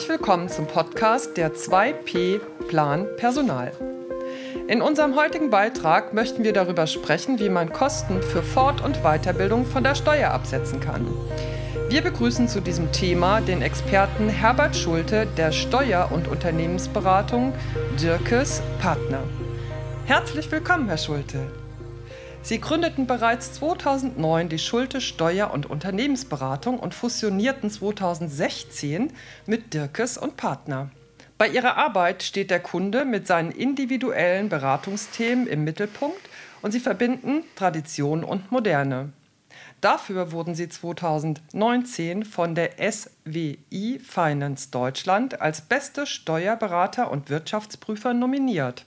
Herzlich willkommen zum Podcast der 2P Plan Personal. In unserem heutigen Beitrag möchten wir darüber sprechen, wie man Kosten für Fort- und Weiterbildung von der Steuer absetzen kann. Wir begrüßen zu diesem Thema den Experten Herbert Schulte der Steuer- und Unternehmensberatung Dirkes Partner. Herzlich willkommen, Herr Schulte. Sie gründeten bereits 2009 die Schulte Steuer- und Unternehmensberatung und fusionierten 2016 mit Dirkes und Partner. Bei ihrer Arbeit steht der Kunde mit seinen individuellen Beratungsthemen im Mittelpunkt und sie verbinden Tradition und Moderne. Dafür wurden sie 2019 von der SWI Finance Deutschland als beste Steuerberater und Wirtschaftsprüfer nominiert.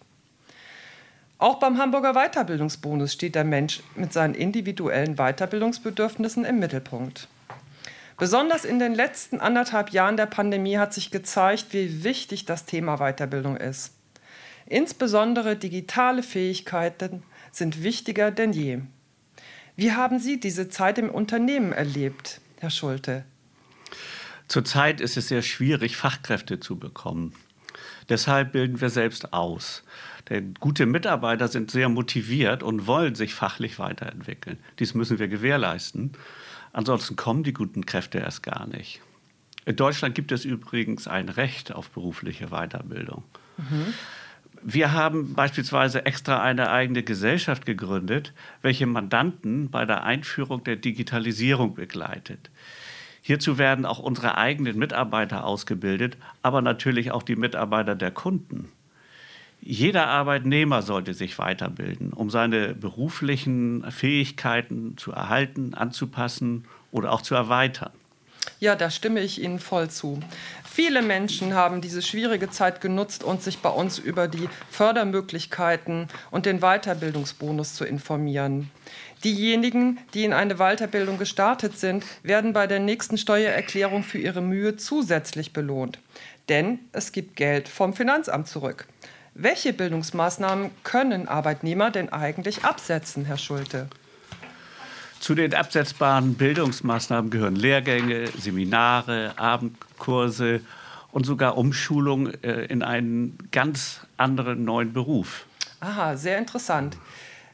Auch beim Hamburger Weiterbildungsbonus steht der Mensch mit seinen individuellen Weiterbildungsbedürfnissen im Mittelpunkt. Besonders in den letzten anderthalb Jahren der Pandemie hat sich gezeigt, wie wichtig das Thema Weiterbildung ist. Insbesondere digitale Fähigkeiten sind wichtiger denn je. Wie haben Sie diese Zeit im Unternehmen erlebt, Herr Schulte? Zurzeit ist es sehr schwierig, Fachkräfte zu bekommen. Deshalb bilden wir selbst aus. Denn gute Mitarbeiter sind sehr motiviert und wollen sich fachlich weiterentwickeln. Dies müssen wir gewährleisten. Ansonsten kommen die guten Kräfte erst gar nicht. In Deutschland gibt es übrigens ein Recht auf berufliche Weiterbildung. Mhm. Wir haben beispielsweise extra eine eigene Gesellschaft gegründet, welche Mandanten bei der Einführung der Digitalisierung begleitet. Hierzu werden auch unsere eigenen Mitarbeiter ausgebildet, aber natürlich auch die Mitarbeiter der Kunden. Jeder Arbeitnehmer sollte sich weiterbilden, um seine beruflichen Fähigkeiten zu erhalten, anzupassen oder auch zu erweitern. Ja, da stimme ich Ihnen voll zu. Viele Menschen haben diese schwierige Zeit genutzt und sich bei uns über die Fördermöglichkeiten und den Weiterbildungsbonus zu informieren. Diejenigen, die in eine Weiterbildung gestartet sind, werden bei der nächsten Steuererklärung für ihre Mühe zusätzlich belohnt. Denn es gibt Geld vom Finanzamt zurück. Welche Bildungsmaßnahmen können Arbeitnehmer denn eigentlich absetzen, Herr Schulte? Zu den absetzbaren Bildungsmaßnahmen gehören Lehrgänge, Seminare, Abendkurse und sogar Umschulung äh, in einen ganz anderen neuen Beruf. Aha, sehr interessant.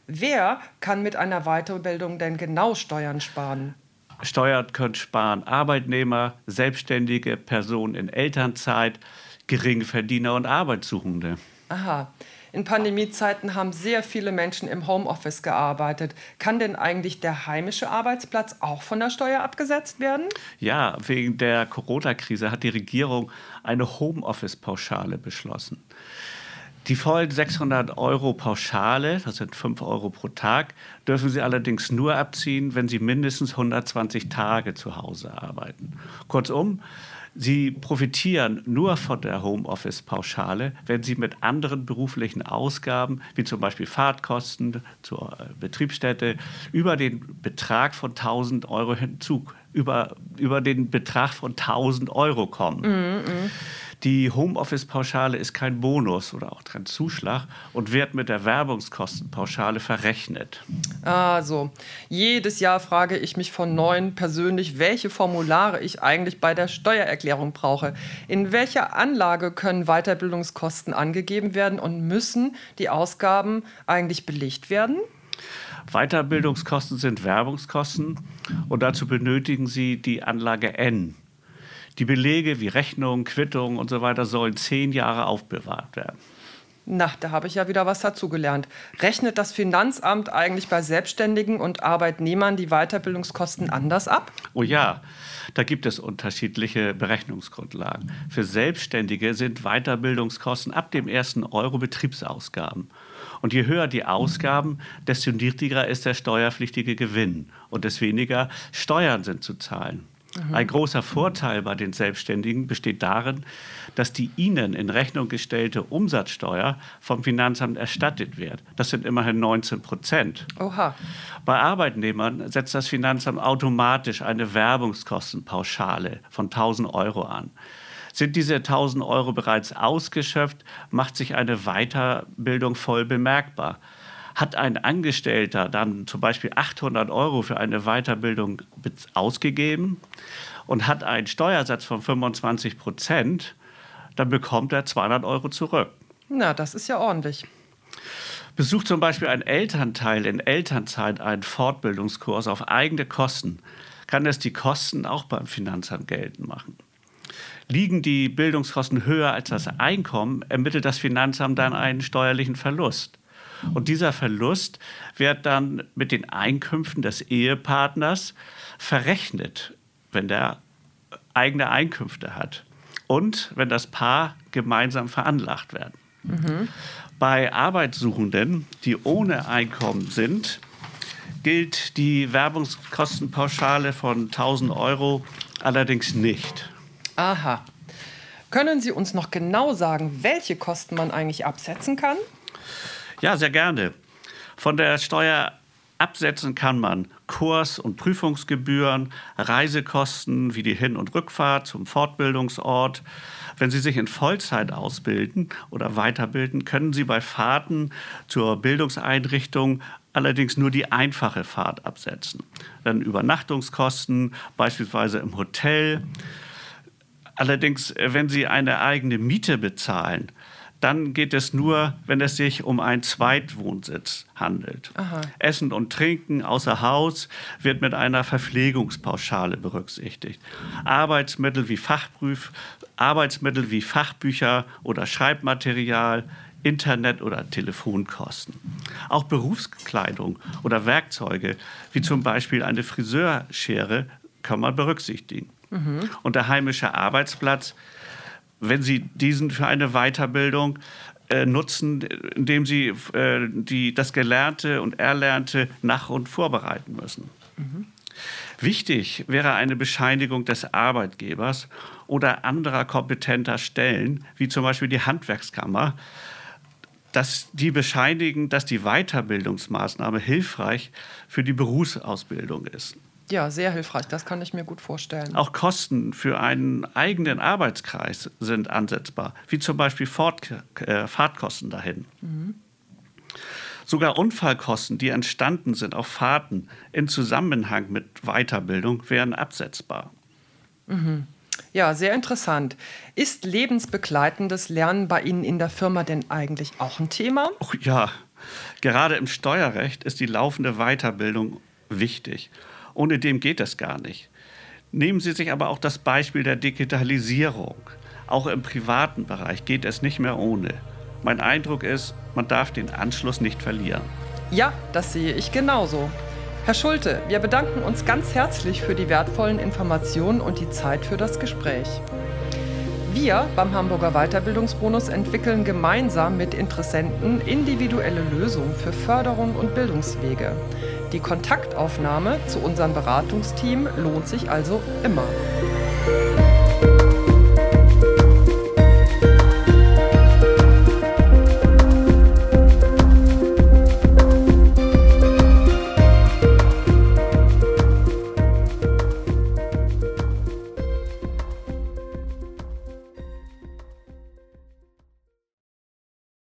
Wer kann mit einer Weiterbildung denn genau Steuern sparen? Steuern können sparen Arbeitnehmer, selbstständige Personen in Elternzeit, Geringverdiener und Arbeitssuchende. Aha. In Pandemiezeiten haben sehr viele Menschen im Homeoffice gearbeitet. Kann denn eigentlich der heimische Arbeitsplatz auch von der Steuer abgesetzt werden? Ja, wegen der Corona-Krise hat die Regierung eine Homeoffice-Pauschale beschlossen. Die vollen 600 Euro Pauschale, das sind 5 Euro pro Tag, dürfen Sie allerdings nur abziehen, wenn Sie mindestens 120 Tage zu Hause arbeiten. Kurzum, Sie profitieren nur von der Homeoffice-Pauschale, wenn Sie mit anderen beruflichen Ausgaben, wie zum Beispiel Fahrtkosten zur äh, Betriebsstätte, über den Betrag von 1000 Euro hinzu, über, über den Betrag von 1000 Euro kommen. Mm -mm. Die Homeoffice-Pauschale ist kein Bonus oder auch kein Zuschlag und wird mit der Werbungskostenpauschale verrechnet. Also, jedes Jahr frage ich mich von neuem persönlich, welche Formulare ich eigentlich bei der Steuererklärung brauche. In welcher Anlage können Weiterbildungskosten angegeben werden und müssen die Ausgaben eigentlich belegt werden? Weiterbildungskosten sind Werbungskosten und dazu benötigen Sie die Anlage N. Die Belege wie Rechnungen, Quittungen und so weiter sollen zehn Jahre aufbewahrt werden. Na, da habe ich ja wieder was dazugelernt. Rechnet das Finanzamt eigentlich bei Selbstständigen und Arbeitnehmern die Weiterbildungskosten anders ab? Oh ja, da gibt es unterschiedliche Berechnungsgrundlagen. Für Selbstständige sind Weiterbildungskosten ab dem ersten Euro Betriebsausgaben. Und je höher die Ausgaben, desto niedriger ist der steuerpflichtige Gewinn und desto weniger Steuern sind zu zahlen. Mhm. Ein großer Vorteil bei den Selbstständigen besteht darin, dass die ihnen in Rechnung gestellte Umsatzsteuer vom Finanzamt erstattet wird. Das sind immerhin 19 Prozent. Oha. Bei Arbeitnehmern setzt das Finanzamt automatisch eine Werbungskostenpauschale von 1000 Euro an. Sind diese 1000 Euro bereits ausgeschöpft, macht sich eine Weiterbildung voll bemerkbar. Hat ein Angestellter dann zum Beispiel 800 Euro für eine Weiterbildung ausgegeben und hat einen Steuersatz von 25 Prozent, dann bekommt er 200 Euro zurück. Na, das ist ja ordentlich. Besucht zum Beispiel ein Elternteil in Elternzeit einen Fortbildungskurs auf eigene Kosten, kann es die Kosten auch beim Finanzamt geltend machen. Liegen die Bildungskosten höher als das Einkommen, ermittelt das Finanzamt dann einen steuerlichen Verlust. Und dieser Verlust wird dann mit den Einkünften des Ehepartners verrechnet, wenn der eigene Einkünfte hat und wenn das Paar gemeinsam veranlagt werden. Mhm. Bei Arbeitssuchenden, die ohne Einkommen sind, gilt die Werbungskostenpauschale von 1000 Euro allerdings nicht. Aha. Können Sie uns noch genau sagen, welche Kosten man eigentlich absetzen kann? Ja, sehr gerne. Von der Steuer absetzen kann man Kurs- und Prüfungsgebühren, Reisekosten wie die Hin- und Rückfahrt zum Fortbildungsort. Wenn Sie sich in Vollzeit ausbilden oder weiterbilden, können Sie bei Fahrten zur Bildungseinrichtung allerdings nur die einfache Fahrt absetzen. Dann Übernachtungskosten, beispielsweise im Hotel. Allerdings, äh, wenn Sie eine eigene Miete bezahlen, dann geht es nur, wenn es sich um einen Zweitwohnsitz handelt. Aha. Essen und Trinken außer Haus wird mit einer Verpflegungspauschale berücksichtigt. Arbeitsmittel wie Fachprüf, Arbeitsmittel wie Fachbücher oder Schreibmaterial, Internet- oder Telefonkosten. Auch Berufskleidung oder Werkzeuge, wie zum Beispiel eine Friseurschere, kann man berücksichtigen. Mhm. Und der heimische Arbeitsplatz, wenn Sie diesen für eine Weiterbildung äh, nutzen, indem Sie äh, die, das Gelernte und Erlernte nach- und vorbereiten müssen. Mhm. Wichtig wäre eine Bescheinigung des Arbeitgebers oder anderer kompetenter Stellen, wie zum Beispiel die Handwerkskammer, dass die bescheinigen, dass die Weiterbildungsmaßnahme hilfreich für die Berufsausbildung ist. Ja, sehr hilfreich, das kann ich mir gut vorstellen. Auch Kosten für einen eigenen Arbeitskreis sind ansetzbar, wie zum Beispiel Fort, äh, Fahrtkosten dahin. Mhm. Sogar Unfallkosten, die entstanden sind auf Fahrten in Zusammenhang mit Weiterbildung, wären absetzbar. Mhm. Ja, sehr interessant. Ist lebensbegleitendes Lernen bei Ihnen in der Firma denn eigentlich auch ein Thema? Oh, ja, gerade im Steuerrecht ist die laufende Weiterbildung wichtig. Ohne dem geht es gar nicht. Nehmen Sie sich aber auch das Beispiel der Digitalisierung. Auch im privaten Bereich geht es nicht mehr ohne. Mein Eindruck ist, man darf den Anschluss nicht verlieren. Ja, das sehe ich genauso. Herr Schulte, wir bedanken uns ganz herzlich für die wertvollen Informationen und die Zeit für das Gespräch. Wir beim Hamburger Weiterbildungsbonus entwickeln gemeinsam mit Interessenten individuelle Lösungen für Förderung und Bildungswege. Die Kontaktaufnahme zu unserem Beratungsteam lohnt sich also immer.